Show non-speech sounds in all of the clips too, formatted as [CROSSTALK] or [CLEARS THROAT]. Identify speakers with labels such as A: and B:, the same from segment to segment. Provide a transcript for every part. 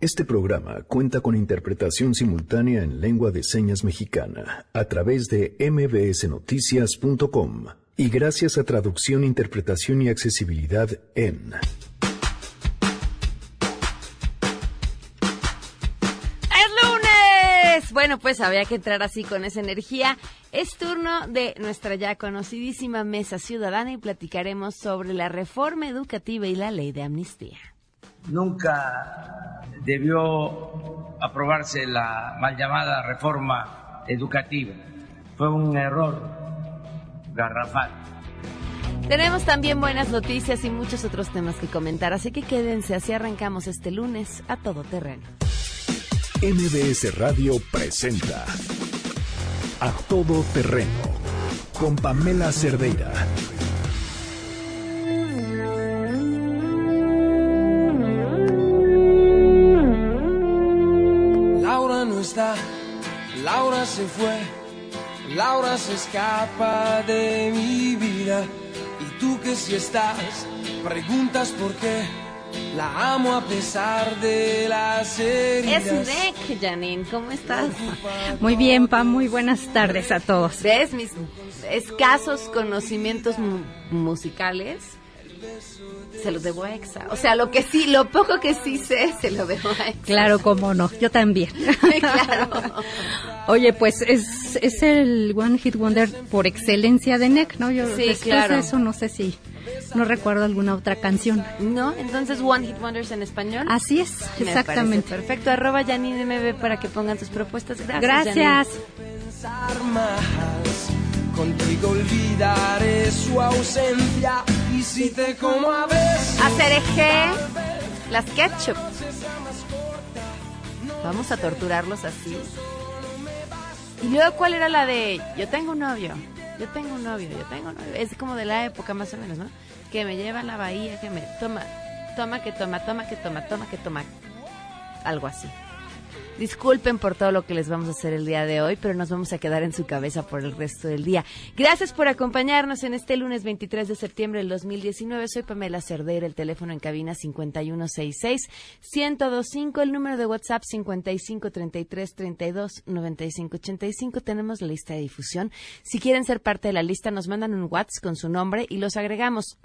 A: Este programa cuenta con interpretación simultánea en lengua de señas mexicana a través de mbsnoticias.com y gracias a traducción, interpretación y accesibilidad en...
B: Bueno, pues había que entrar así con esa energía. Es turno de nuestra ya conocidísima mesa ciudadana y platicaremos sobre la reforma educativa y la ley de amnistía.
C: Nunca debió aprobarse la mal llamada reforma educativa. Fue un error garrafal.
B: Tenemos también buenas noticias y muchos otros temas que comentar, así que quédense, así arrancamos este lunes a todo terreno.
A: MBS Radio presenta A Todo Terreno con Pamela Cerdeira.
D: Se fue, Laura se escapa de mi vida. Y tú que si estás, preguntas por qué la amo a pesar de las heridas.
B: Es Nick, Janine, ¿cómo estás?
E: Muy bien, Pam, muy buenas tardes a todos.
B: ¿Ves mis escasos conocimientos musicales? Se los debo a Exa. O sea, lo que sí, lo poco que sí sé, se lo debo a Exa.
E: Claro, cómo no, yo también. [LAUGHS] claro. Oye, pues es, es el One Hit Wonder por excelencia de NEC, ¿no? Yo
B: sí, claro.
E: eso no sé si no recuerdo alguna otra canción.
B: ¿No? Entonces One Hit Wonders en español.
E: Así es, exactamente.
B: Perfecto. Arroba Janine MB para que pongan tus propuestas. Gracias.
E: Gracias.
D: Contigo olvidaré su ausencia y si te como a veces.
B: Hacer eje las ketchup. Vamos a torturarlos así. Y luego, ¿cuál era la de yo tengo un novio? Yo tengo un novio, yo tengo un novio. Es como de la época más o menos, ¿no? Que me lleva a la bahía, que me toma, toma, que toma, toma, que toma, toma, que toma. Algo así. Disculpen por todo lo que les vamos a hacer el día de hoy, pero nos vamos a quedar en su cabeza por el resto del día. Gracias por acompañarnos en este lunes 23 de septiembre del 2019. Soy Pamela Cerdeira, el teléfono en cabina 5166-1025, el número de WhatsApp 5533329585. Tenemos la lista de difusión. Si quieren ser parte de la lista, nos mandan un WhatsApp con su nombre y los agregamos.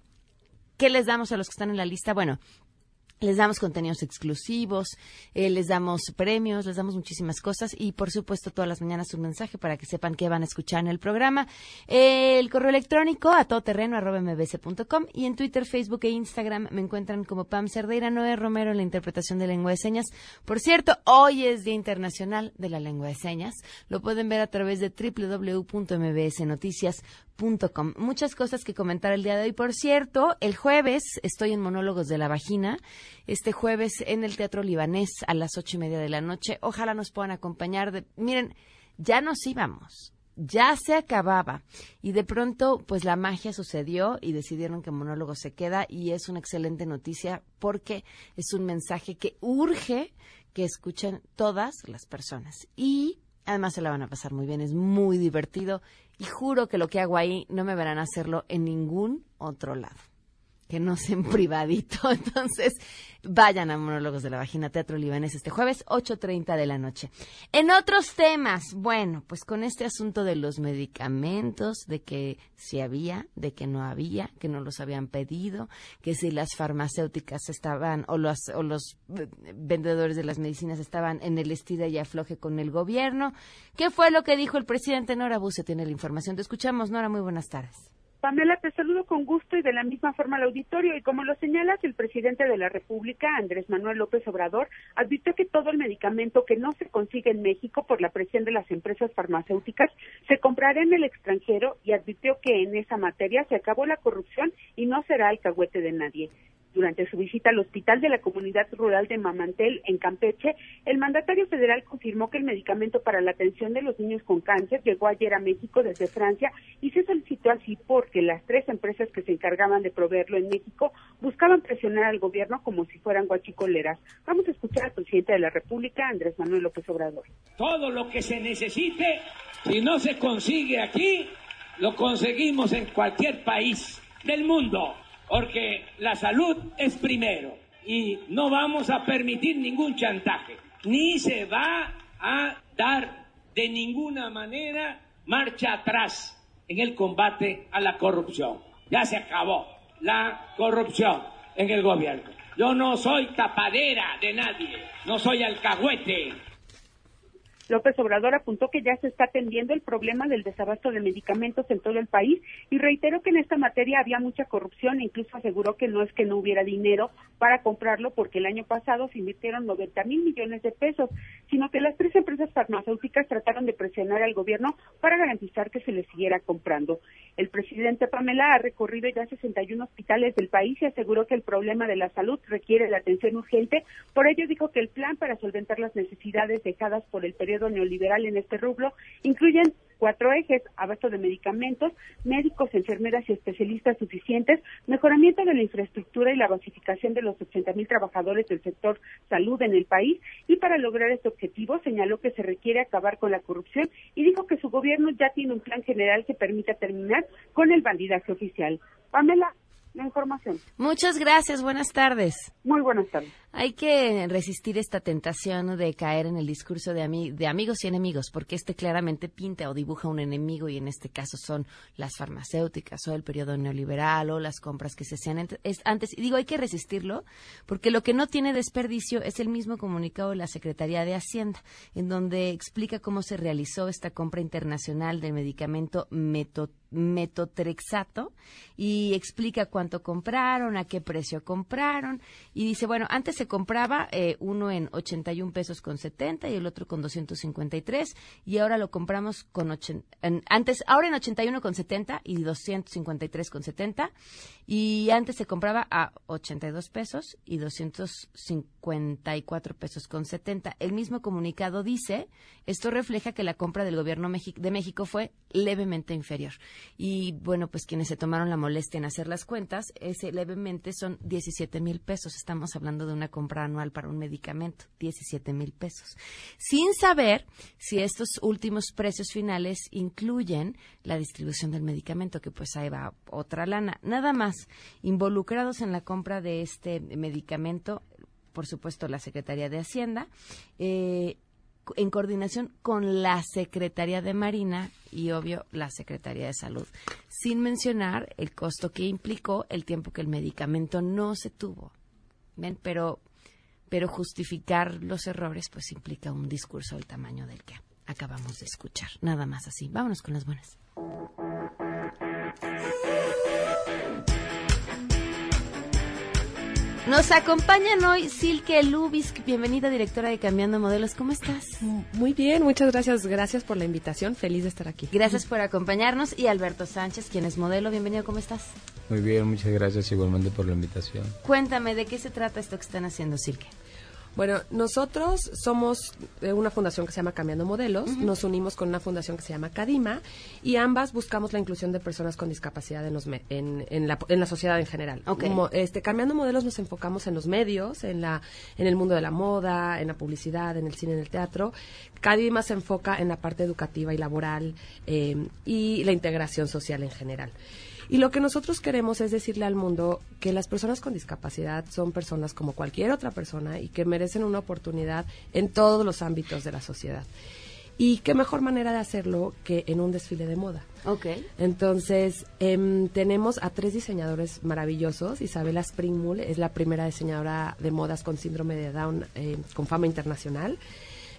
B: ¿Qué les damos a los que están en la lista? Bueno, les damos contenidos exclusivos, eh, les damos premios, les damos muchísimas cosas y por supuesto todas las mañanas un mensaje para que sepan qué van a escuchar en el programa. el correo electrónico a todoterreno.mbc.com y en Twitter, Facebook e Instagram me encuentran como Pam Cerdeira, Noé Romero en la interpretación de lengua de señas. Por cierto, hoy es Día Internacional de la Lengua de Señas. Lo pueden ver a través de www.mbsnoticias.com. Muchas cosas que comentar el día de hoy. Por cierto, el jueves estoy en Monólogos de la Vagina este jueves en el Teatro Libanés a las ocho y media de la noche. Ojalá nos puedan acompañar. De, miren, ya nos íbamos. Ya se acababa y de pronto pues la magia sucedió y decidieron que monólogo se queda y es una excelente noticia porque es un mensaje que urge que escuchen todas las personas y además se la van a pasar muy bien, es muy divertido y juro que lo que hago ahí no me verán hacerlo en ningún otro lado que no sea en privadito. [LAUGHS] Entonces, vayan a Monólogos de la Vagina Teatro Libanés este jueves, 8.30 de la noche. En otros temas, bueno, pues con este asunto de los medicamentos, de que si había, de que no había, que no los habían pedido, que si las farmacéuticas estaban, o los, o los eh, vendedores de las medicinas estaban en el estira y afloje con el gobierno. ¿Qué fue lo que dijo el presidente Nora Buse? Tiene la información. Te escuchamos, Nora. Muy buenas tardes.
F: Pamela, te saludo con gusto y de la misma forma al auditorio. Y como lo señalas, el presidente de la República, Andrés Manuel López Obrador, advirtió que todo el medicamento que no se consigue en México por la presión de las empresas farmacéuticas se comprará en el extranjero y advirtió que en esa materia se acabó la corrupción y no será alcahuete de nadie. Durante su visita al hospital de la comunidad rural de Mamantel, en Campeche, el mandatario federal confirmó que el medicamento para la atención de los niños con cáncer llegó ayer a México desde Francia y se solicitó así porque las tres empresas que se encargaban de proveerlo en México buscaban presionar al gobierno como si fueran guachicoleras. Vamos a escuchar al presidente de la República, Andrés Manuel López Obrador.
G: Todo lo que se necesite, si no se consigue aquí, lo conseguimos en cualquier país del mundo porque la salud es primero. y no vamos a permitir ningún chantaje, ni se va a dar de ninguna manera marcha atrás en el combate a la corrupción. Ya se acabó la corrupción en el gobierno. Yo no soy tapadera de nadie, no soy alcahuete.
F: López Obrador apuntó que ya se está atendiendo el problema del desabasto de medicamentos en todo el país y reiteró que en esta materia había mucha corrupción e incluso aseguró que no es que no hubiera dinero para comprarlo porque el año pasado se invirtieron 90 mil millones de pesos, sino que las tres empresas farmacéuticas trataron de presionar al gobierno para garantizar que se les siguiera comprando. El presidente Pamela ha recorrido ya 61 hospitales del país y aseguró que el problema de la salud requiere de atención urgente. Por ello dijo que el plan para solventar las necesidades dejadas por el periodo neoliberal en este rubro incluyen cuatro ejes, abasto de medicamentos, médicos, enfermeras y especialistas suficientes, mejoramiento de la infraestructura y la basificación de los 80 mil trabajadores del sector salud en el país. Y para lograr este objetivo señaló que se requiere acabar con la corrupción y dijo que su gobierno ya tiene un plan general que permita terminar con el bandidaje oficial. Pamela, la información.
B: Muchas gracias, buenas tardes.
F: Muy buenas tardes.
B: Hay que resistir esta tentación de caer en el discurso de, de, amigos y enemigos, porque este claramente pinta o dibuja un enemigo y en este caso son las farmacéuticas o el periodo neoliberal o las compras que se hacían antes. Y digo, hay que resistirlo, porque lo que no tiene desperdicio es el mismo comunicado de la Secretaría de Hacienda, en donde explica cómo se realizó esta compra internacional del medicamento metotrexato y explica cuánto compraron, a qué precio compraron y dice, bueno, antes se compraba eh, uno en 81 pesos con 70 y el otro con 253 y ahora lo compramos con antes ahora en 81 con 70 y 253 con 70 y antes se compraba a 82 pesos y 254 pesos con 70. El mismo comunicado dice, esto refleja que la compra del gobierno de México fue levemente inferior. Y bueno, pues quienes se tomaron la molestia en hacer las cuentas, ese levemente son 17 mil pesos. Estamos hablando de una compra anual para un medicamento, 17 mil pesos. Sin saber si estos últimos precios finales incluyen la distribución del medicamento, que pues ahí va otra lana. Nada más involucrados en la compra de este medicamento, por supuesto, la Secretaría de Hacienda, eh, en coordinación con la Secretaría de Marina y, obvio, la Secretaría de Salud, sin mencionar el costo que implicó el tiempo que el medicamento no se tuvo. ¿Ven? Pero, pero justificar los errores pues implica un discurso del tamaño del que acabamos de escuchar. Nada más así. Vámonos con las buenas. Nos acompañan hoy Silke Lubisk, bienvenida directora de Cambiando Modelos. ¿Cómo estás?
H: Muy bien, muchas gracias. Gracias por la invitación. Feliz de estar aquí.
B: Gracias por acompañarnos. Y Alberto Sánchez, quien es modelo. Bienvenido, ¿cómo estás?
I: Muy bien, muchas gracias igualmente por la invitación.
B: Cuéntame, ¿de qué se trata esto que están haciendo, Silke?
H: Bueno, nosotros somos de una fundación que se llama Cambiando Modelos, nos unimos con una fundación que se llama Cadima y ambas buscamos la inclusión de personas con discapacidad en, los en, en, la, en la, sociedad en general. Como, este, Cambiando Modelos nos enfocamos en los medios, en, la, en el mundo de la moda, en la publicidad, en el cine, en el teatro. Cadima se enfoca en la parte educativa y laboral eh, y la integración social en general. Y lo que nosotros queremos es decirle al mundo que las personas con discapacidad son personas como cualquier otra persona y que merecen una oportunidad en todos los ámbitos de la sociedad. Y qué mejor manera de hacerlo que en un desfile de moda.
B: Ok.
H: Entonces, em, tenemos a tres diseñadores maravillosos. Isabela Springmull es la primera diseñadora de modas con síndrome de Down eh, con fama internacional.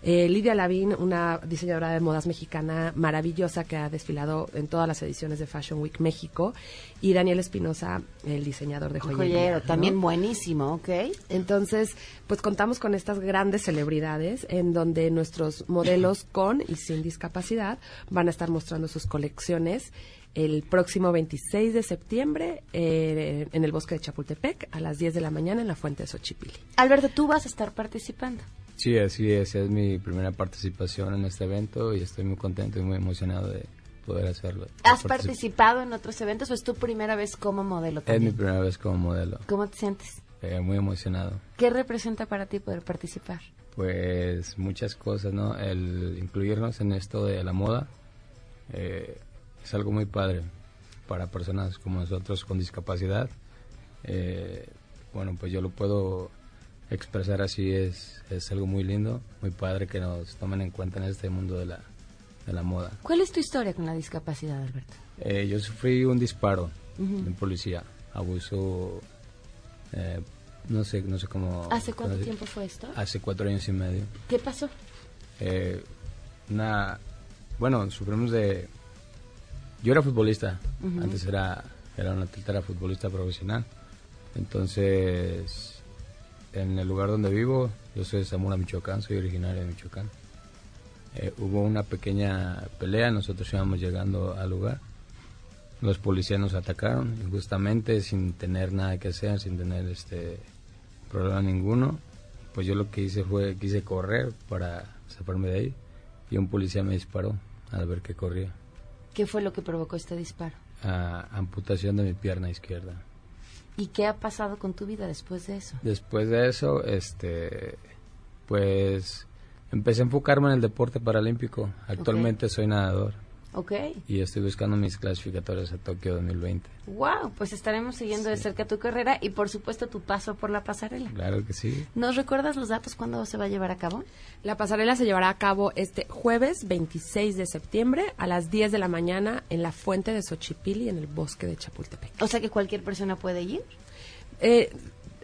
H: Eh, Lidia Lavín, una diseñadora de modas mexicana maravillosa que ha desfilado en todas las ediciones de Fashion Week México. Y Daniel Espinosa, el diseñador de joyería.
B: también buenísimo, ¿ok?
H: Entonces, pues contamos con estas grandes celebridades en donde nuestros modelos [CLEARS THROAT] con y sin discapacidad van a estar mostrando sus colecciones el próximo 26 de septiembre eh, en el bosque de Chapultepec a las 10 de la mañana en la Fuente de Xochipilli.
B: Alberto, tú vas a estar participando.
I: Sí, así es, es mi primera participación en este evento y estoy muy contento y muy emocionado de poder hacerlo.
B: ¿Has participado en otros eventos o es tu primera vez como modelo también?
I: Es mi primera vez como modelo.
B: ¿Cómo te sientes?
I: Eh, muy emocionado.
B: ¿Qué representa para ti poder participar?
I: Pues muchas cosas, ¿no? El incluirnos en esto de la moda eh, es algo muy padre para personas como nosotros con discapacidad. Eh, bueno, pues yo lo puedo expresar así, es, es algo muy lindo, muy padre que nos tomen en cuenta en este mundo de la, de la moda.
B: ¿Cuál es tu historia con la discapacidad, Alberto?
I: Eh, yo sufrí un disparo de un policía, abuso, eh, no sé, no sé cómo...
B: ¿Hace cuánto
I: cómo-
B: tiempo fue esto?
I: Hace cuatro años y medio.
B: ¿Qué pasó?
I: Eh, una, bueno, sufrimos de... Yo era futbolista, antes era, era un atleta, era futbolista profesional. Entonces, en el lugar donde vivo, yo soy de Zamora, Michoacán, soy originario de Michoacán. Eh, hubo una pequeña pelea, nosotros íbamos llegando al lugar. Los policías nos atacaron injustamente, sin tener nada que hacer, sin tener este problema ninguno. Pues yo lo que hice fue, quise correr para zafarme de ahí y un policía me disparó al ver que corría.
B: ¿Qué fue lo que provocó este disparo?
I: a amputación de mi pierna izquierda.
B: ¿Y qué ha pasado con tu vida después de eso?
I: Después de eso, este, pues empecé a enfocarme en el deporte paralímpico. Actualmente soy nadador
B: Ok.
I: y estoy buscando mis clasificatorias a Tokio 2020.
B: Wow, pues estaremos siguiendo de cerca tu carrera y por supuesto tu paso por la pasarela.
I: Claro que sí.
B: ¿Nos recuerdas los datos cuándo se va a llevar a cabo?
H: La pasarela se llevará a cabo este jueves 26 de septiembre a las 10 de la mañana en la fuente de Xochipilli en el bosque de Chapultepec.
B: O sea que cualquier persona puede ir.
H: Eh,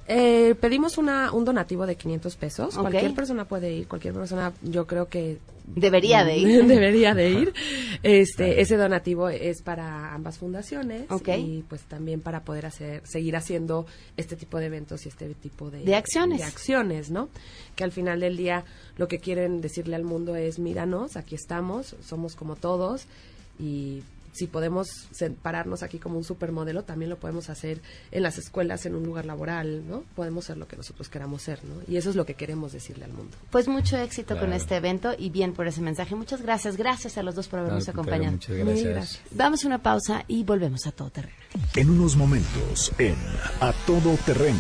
H: eh, pedimos una, un donativo de 500 pesos. Cualquier persona puede ir, cualquier persona yo creo que...
B: Debería de ir. [LAUGHS]
H: Debería de ir. Este, ese donativo es para ambas fundaciones
B: Ok.
H: y pues también para poder hacer, seguir haciendo este tipo de eventos y este tipo de,
B: De acciones.
H: de acciones, ¿no? Que al final del día lo que quieren decirle al mundo es míranos, aquí estamos, somos como todos y si podemos pararnos aquí como un supermodelo, también lo podemos hacer en las escuelas, en un lugar laboral, ¿no? Podemos ser lo que nosotros queramos ser, ¿no? Y eso es lo que queremos decirle al mundo.
B: Pues mucho éxito con este evento y bien por ese mensaje. Muchas gracias. Gracias a los dos por habernos acompañado.
I: Muchas gracias.
H: gracias.
B: Vamos a una pausa y volvemos a todo terreno.
A: En unos momentos, en A Todo Terreno.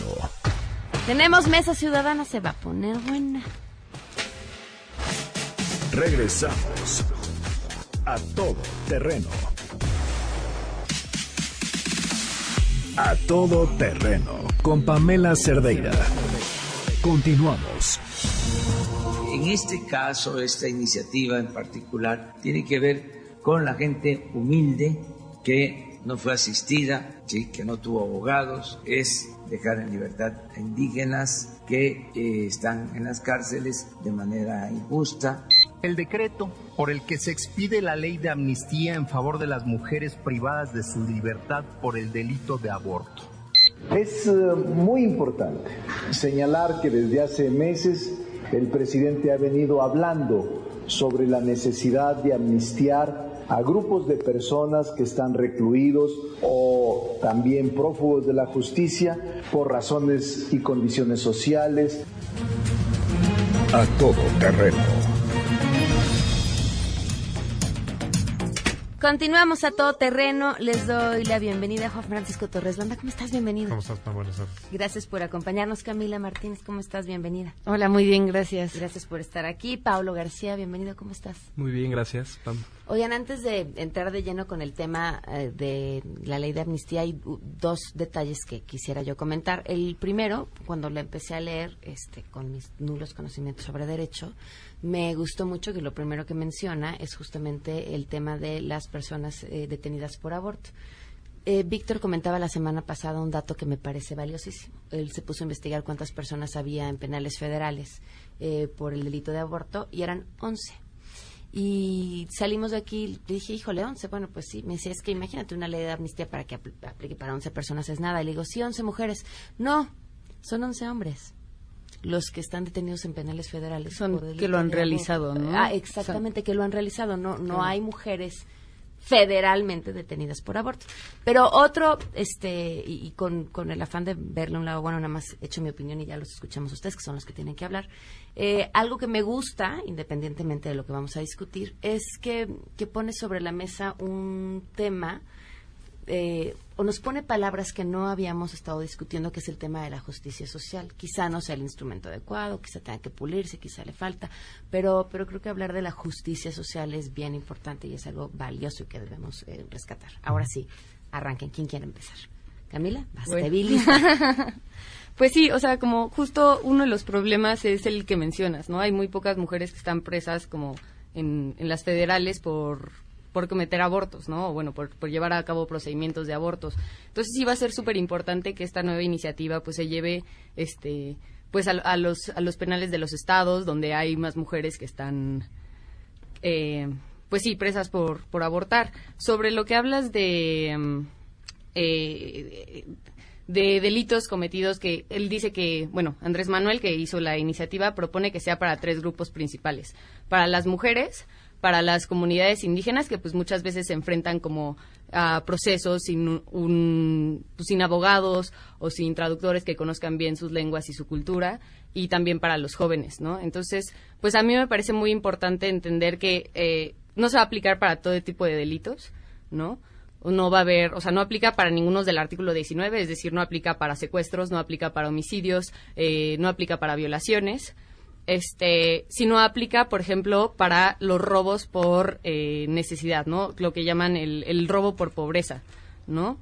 B: Tenemos mesa ciudadana, se va a poner buena.
A: Regresamos. A Todo Terreno. A Todo Terreno. Con Pamela Cerdeira. Continuamos.
C: En este caso, esta iniciativa en particular tiene que ver con la gente humilde que no fue asistida, que no tuvo abogados, es dejar en libertad a indígenas que eh, están en las cárceles de manera injusta.
J: El decreto por el que se expide la ley de amnistía en favor de las mujeres privadas de su libertad por el delito de aborto.
K: Es eh, muy importante señalar que desde hace meses el presidente ha venido hablando sobre la necesidad de amnistiar a grupos de personas que están recluidos o también prófugos de la justicia por razones y condiciones sociales.
A: A Todo Terreno.
B: Continuamos a todo terreno. Les doy la bienvenida a Juan Francisco Torres Landa. ¿Cómo estás? Bienvenido.
L: ¿Cómo estás, Pam? Buenas tardes.
B: Gracias por acompañarnos. Camila Martínez, ¿cómo estás? Bienvenida.
M: Hola, muy bien, gracias.
B: Gracias por estar aquí. Paulo García, bienvenido. ¿Cómo estás?
L: Muy bien, gracias, Pam.
B: Oigan, antes de entrar de lleno con el tema eh, de la ley de amnistía, hay dos detalles que quisiera yo comentar. El primero, cuando la empecé a leer este, con mis nulos conocimientos sobre derecho, me gustó mucho que lo primero que menciona es justamente el tema de las personas eh, detenidas por aborto. Eh, Víctor comentaba la semana pasada un dato que me parece valiosísimo. Él se puso a investigar cuántas personas había en penales federales eh, por el delito de aborto y eran 11. Y salimos de aquí, le dije, híjole, 11. Bueno, pues sí, me decía, es que imagínate una ley de amnistía para que apl- aplique para 11 personas es nada. Y le digo, sí, 11 mujeres. No, son 11 hombres. Los que están detenidos en penales federales.
M: Son
B: por
M: que lo han realizado. ¿no?
B: Ah, exactamente, que lo han realizado. No, no hay mujeres federalmente detenidas por aborto. Pero otro, este, y, y con, con el afán de verle a un lado, bueno, nada más he hecho mi opinión y ya los escuchamos ustedes, que son los que tienen que hablar. Eh, algo que me gusta, independientemente de lo que vamos a discutir, es que, que pone sobre la mesa un tema eh, o nos pone palabras que no habíamos estado discutiendo, que es el tema de la justicia social. Quizá no sea el instrumento adecuado, quizá tenga que pulirse, quizá le falta, pero, pero creo que hablar de la justicia social es bien importante y es algo valioso y que debemos eh, rescatar. Ahora sí, arranquen. ¿Quién quiere empezar? Camila, vas,
M: Bueno. [LAUGHS]
E: Pues sí, o sea, como justo uno de los problemas es el que mencionas, ¿no? Hay muy pocas mujeres que están presas como en, en las federales por, por cometer abortos, ¿no? O bueno, por, por, llevar a cabo procedimientos de abortos. Entonces sí va a ser súper importante que esta nueva iniciativa pues se lleve este pues a, los, a los penales de los estados donde hay más mujeres que están eh, pues sí presas por, por abortar. Sobre lo que hablas de... Mm, eh, de delitos cometidos que él dice que, bueno, Andrés Manuel, que hizo la iniciativa, propone que sea para tres grupos principales. Para las mujeres, para las comunidades indígenas, que pues muchas veces se enfrentan como a procesos sin, un, pues, sin abogados o sin traductores que conozcan bien sus lenguas y su cultura, y también para los jóvenes, ¿no? Entonces, pues a mí me parece muy importante entender que eh, no se va a aplicar para todo tipo de delitos, ¿no? no va a haber, o sea, no aplica para ninguno del artículo 19, es decir, no aplica para secuestros, no aplica para homicidios, eh, no aplica para violaciones, este, sino aplica, por ejemplo, para los robos por eh, necesidad, ¿no? Lo que llaman el, robo por pobreza, ¿no?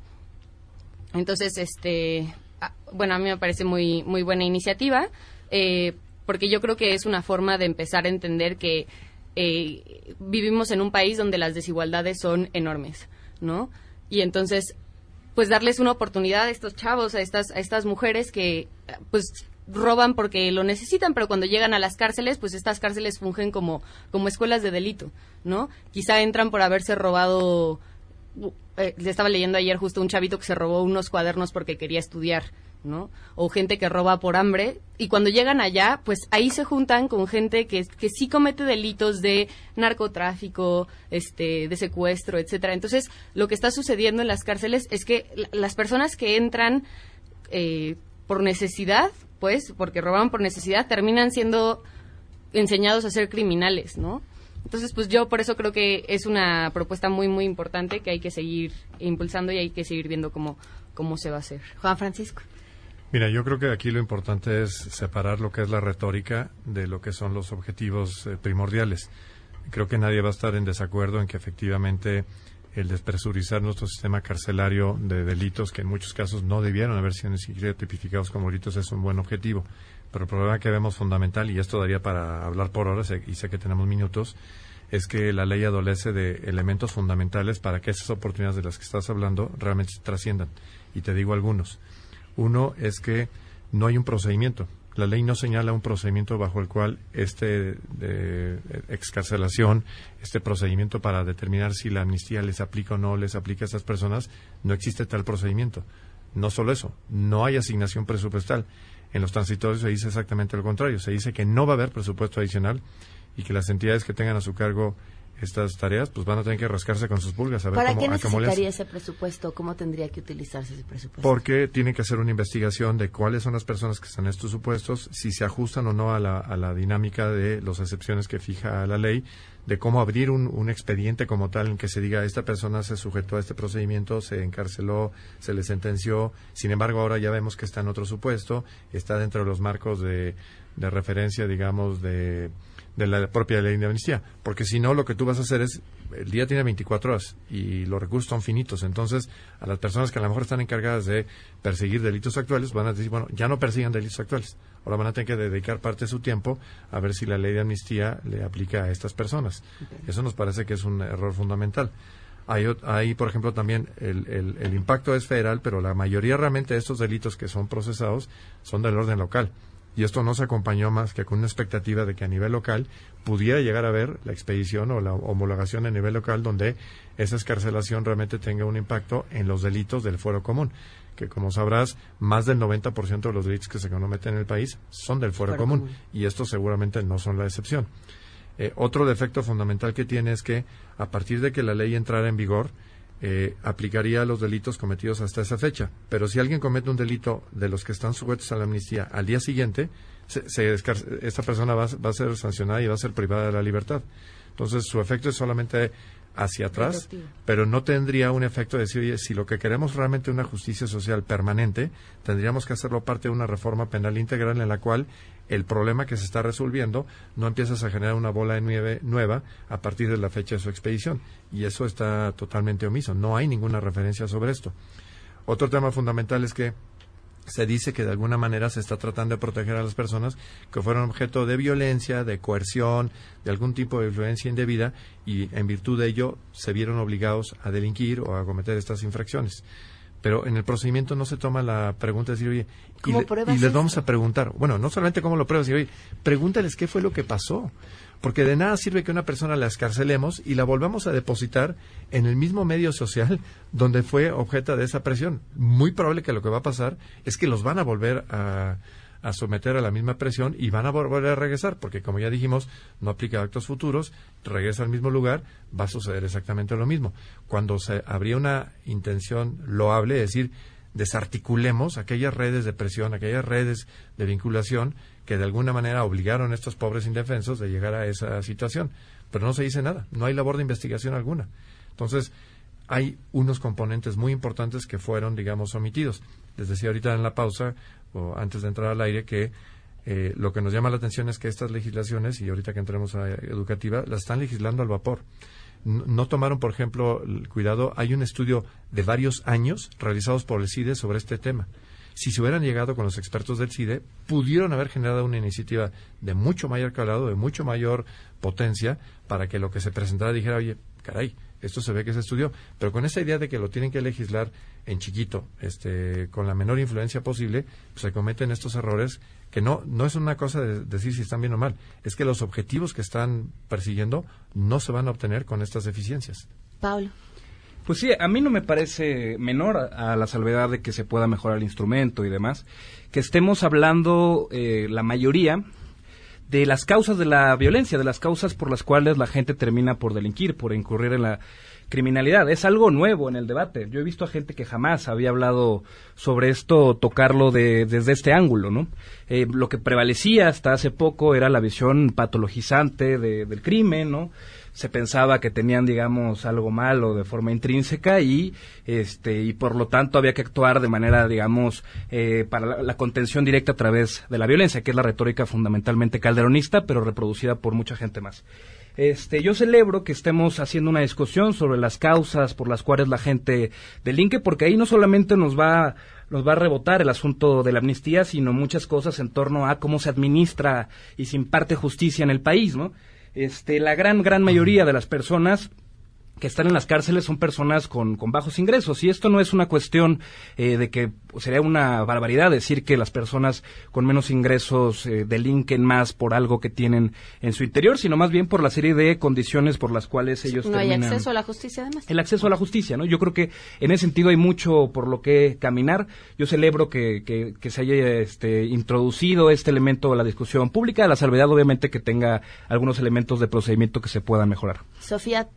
E: Entonces, este, ah, bueno, a mí me parece muy, muy buena iniciativa, eh, porque yo creo que es una forma de empezar a entender que vivimos en un país donde las desigualdades son enormes. ¿no? Y entonces, pues darles una oportunidad a estos chavos, a estas, a estas mujeres que, pues, roban porque lo necesitan, pero cuando llegan a las cárceles, pues estas cárceles fungen como, como escuelas de delito, ¿no? Quizá entran por haberse robado, eh, le estaba leyendo ayer justo un chavito que se robó unos cuadernos porque quería estudiar, ¿no? O gente que roba por hambre. Y cuando llegan allá, pues ahí se juntan con gente que, que sí comete delitos de narcotráfico, este, de secuestro, etcétera. Entonces, lo que está sucediendo en las cárceles es que las personas que entran eh, por necesidad, pues, porque roban por necesidad, terminan siendo enseñados a ser criminales, ¿no? Entonces, pues yo por eso creo que es una propuesta muy, muy importante que hay que seguir impulsando y hay que seguir viendo cómo, cómo se va a hacer. Juan Francisco.
M: Mira, yo creo que aquí lo importante es separar lo que es la retórica de lo que son los objetivos eh, primordiales. Creo que nadie va a estar en desacuerdo en que efectivamente el despresurizar nuestro sistema carcelario de delitos que en muchos casos no debieron haber sido ni siquiera tipificados como delitos es un buen objetivo. Pero el problema que vemos fundamental, y esto daría para hablar por horas, y sé que tenemos minutos, es que la ley adolece de elementos fundamentales para que esas oportunidades de las que estás hablando realmente trasciendan. Y te digo algunos. Uno es que no hay un procedimiento. La ley no señala un procedimiento bajo el cual este de excarcelación, este procedimiento para determinar si la amnistía les aplica o no les aplica a esas personas, no existe tal procedimiento. No solo eso, no hay asignación presupuestal. En los transitorios se dice exactamente lo contrario. Se dice que no va a haber presupuesto adicional y que las entidades que tengan a su cargo estas tareas, pues van a tener que rascarse con sus pulgas a ver
B: ¿Para
M: cómo,
B: qué necesitaría ese presupuesto? ¿Cómo tendría que utilizarse ese presupuesto?
M: Porque tiene que hacer una investigación de cuáles son las personas que están en estos supuestos, si se ajustan o no a la, a la dinámica de las excepciones que fija la ley, de cómo abrir un, un, expediente como tal en que se diga esta persona se sujetó a este procedimiento, se encarceló, se le sentenció, sin embargo ahora ya vemos que está en otro supuesto, está dentro de los marcos de, de referencia, digamos, de de la propia ley de amnistía, porque si no lo que tú vas a hacer es, el día tiene 24 horas y los recursos son finitos, entonces a las personas que a lo mejor están encargadas de perseguir delitos actuales van a decir, bueno, ya no persigan delitos actuales, ahora van a tener que dedicar parte de su tiempo a ver si la ley de amnistía le aplica a estas personas. Eso nos parece que es un error fundamental. Hay, por ejemplo, también el, el, el impacto es federal, pero la mayoría realmente de estos delitos que son procesados son del orden local y esto no se acompañó más que con una expectativa de que a nivel local pudiera llegar a ver la expedición o la homologación a nivel local donde esa escarcelación realmente tenga un impacto en los delitos del fuero común que como sabrás, más del 90% de los delitos que se cometen en el país son del fuero, común, y estos seguramente no son la excepción. Eh, otro defecto fundamental que tiene es que a partir de que la ley entrara en vigor, eh, aplicaría los delitos cometidos hasta esa fecha. Pero si alguien comete un delito de los que están sujetos a la amnistía al día siguiente, se, esta persona va, va, a ser sancionada y va a ser privada de la libertad. Entonces, su efecto es solamente hacia atrás, pero no tendría un efecto de decir, oye, si lo que queremos realmente es una justicia social permanente, tendríamos que hacerlo parte de una reforma penal integral en la cual el problema que se está resolviendo no empiezas a generar una bola de nieve nueva a partir de la fecha de su expedición. Y eso está totalmente omiso. No hay ninguna referencia sobre esto. Otro tema fundamental es que se dice que de alguna manera se está tratando de proteger a las personas que fueron objeto de violencia, de coerción, de algún tipo de influencia indebida y en virtud de ello se vieron obligados a delinquir o a cometer estas infracciones. Pero en el procedimiento no se toma la pregunta de decir, oye, y,
B: ¿Cómo
M: le-
B: pruebas
M: y les vamos a preguntar, bueno, no solamente cómo lo pruebas, sino, oye, pregúntales qué fue lo que pasó. Porque de nada sirve que una persona la escarcelemos y la volvamos a depositar en el mismo medio social donde fue objeto de esa presión. Muy probable que lo que va a pasar es que los van a volver a, a someter a la misma presión y van a volver a regresar, porque como ya dijimos, no aplica actos futuros, regresa al mismo lugar, va a suceder exactamente lo mismo. Cuando se habría una intención loable, es decir, desarticulemos aquellas redes de presión, aquellas redes de vinculación que de alguna manera obligaron a estos pobres indefensos de llegar a esa situación. Pero no se dice nada, no hay labor de investigación alguna. Entonces, hay unos componentes muy importantes que fueron, digamos, omitidos. Les decía ahorita en la pausa, o antes de entrar al aire, que eh, lo que nos llama la atención es que estas legislaciones, y ahorita que entremos a educativa, las están legislando al vapor. No, no tomaron, por ejemplo, el cuidado. Hay un estudio de varios años realizados por el CIDE sobre este tema. Si se hubieran llegado con los expertos del CIDE, pudieron haber generado una iniciativa de mucho mayor calado, de mucho mayor potencia, para que lo que se presentara dijera, oye, caray, esto se ve que se estudió. Pero con esa idea de que lo tienen que legislar en chiquito, este, con la menor influencia posible, pues se cometen estos errores que no, no es una cosa de decir si están bien o mal, es que los objetivos que están persiguiendo no se van a obtener con estas deficiencias.
B: Pablo.
N: Pues sí, a mí no me parece menor a, a la salvedad de que se pueda mejorar el instrumento y demás, que estemos hablando eh, la mayoría de las causas de la violencia, de las causas por las cuales la gente termina por delinquir, por incurrir en la criminalidad. Es algo nuevo en el debate. Yo he visto a gente que jamás había hablado sobre esto, tocarlo de, desde este ángulo, ¿no? Eh, lo que prevalecía hasta hace poco era la visión patologizante de- del crimen, ¿no? se pensaba que tenían digamos algo malo de forma intrínseca y este y por lo tanto había que actuar de manera digamos eh, para la, la contención directa a través de la violencia que es la retórica fundamentalmente calderonista pero reproducida por mucha gente más este, yo celebro que estemos haciendo una discusión sobre las causas por las cuales la gente delinque, porque ahí no solamente nos va, nos va a rebotar el asunto de la amnistía, sino muchas cosas en torno a cómo se administra y se imparte justicia en el país, ¿no? Este, la gran, gran mayoría de las personas que están en las cárceles son personas con, con bajos ingresos y esto no es una cuestión eh, de que sería una barbaridad decir que las personas con menos ingresos eh, delinquen más por algo que tienen en su interior, sino más bien por la serie de condiciones por las cuales ellos
B: No hay
N: terminan
B: acceso a la justicia, además.
N: el acceso a la justicia, ¿no? Yo creo que en ese sentido hay mucho por lo que caminar. Yo celebro que, que, que se haya este, introducido este elemento a la discusión pública, a la salvedad obviamente que tenga algunos elementos de procedimiento que se puedan mejorar.
B: Sofía,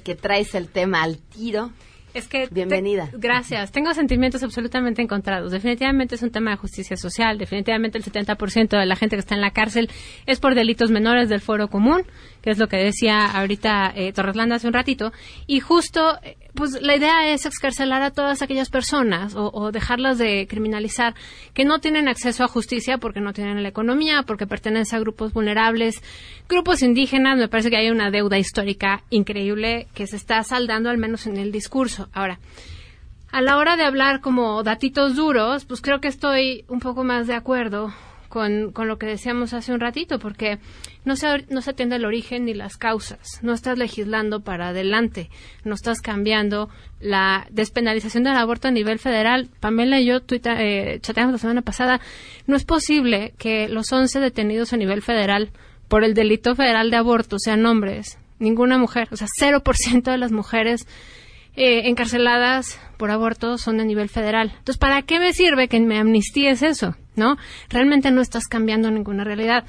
B: que traes el tema al tiro.
O: Es que
B: Bienvenida.
O: te- gracias. Tengo sentimientos absolutamente encontrados. Definitivamente es un tema de justicia social. Definitivamente el 70% de la gente que está en la cárcel es por delitos menores del foro común, que es lo que decía ahorita eh, Torreslanda hace un ratito. Y justo, pues la idea es excarcelar a todas aquellas personas o, dejarlas de criminalizar que no tienen acceso a justicia porque no tienen la economía, porque pertenecen a grupos vulnerables, grupos indígenas. Me parece que hay una deuda histórica increíble que se está saldando al menos en el discurso. Ahora, a la hora de hablar como datitos duros, pues creo que estoy un poco más de acuerdo con, con lo que decíamos hace un ratito, porque no se, no se atiende el origen ni las causas. No estás legislando para adelante, no estás cambiando la despenalización del aborto a nivel federal. Pamela y yo tuita, eh, chateamos la semana pasada. No es posible que los 11 detenidos a nivel federal por el delito federal de aborto sean hombres, ninguna mujer, o sea, 0% de las mujeres eh, encarceladas por aborto son a nivel federal. Entonces, ¿para qué me sirve que me amnistíes eso? ¿No? Realmente no estás cambiando ninguna realidad.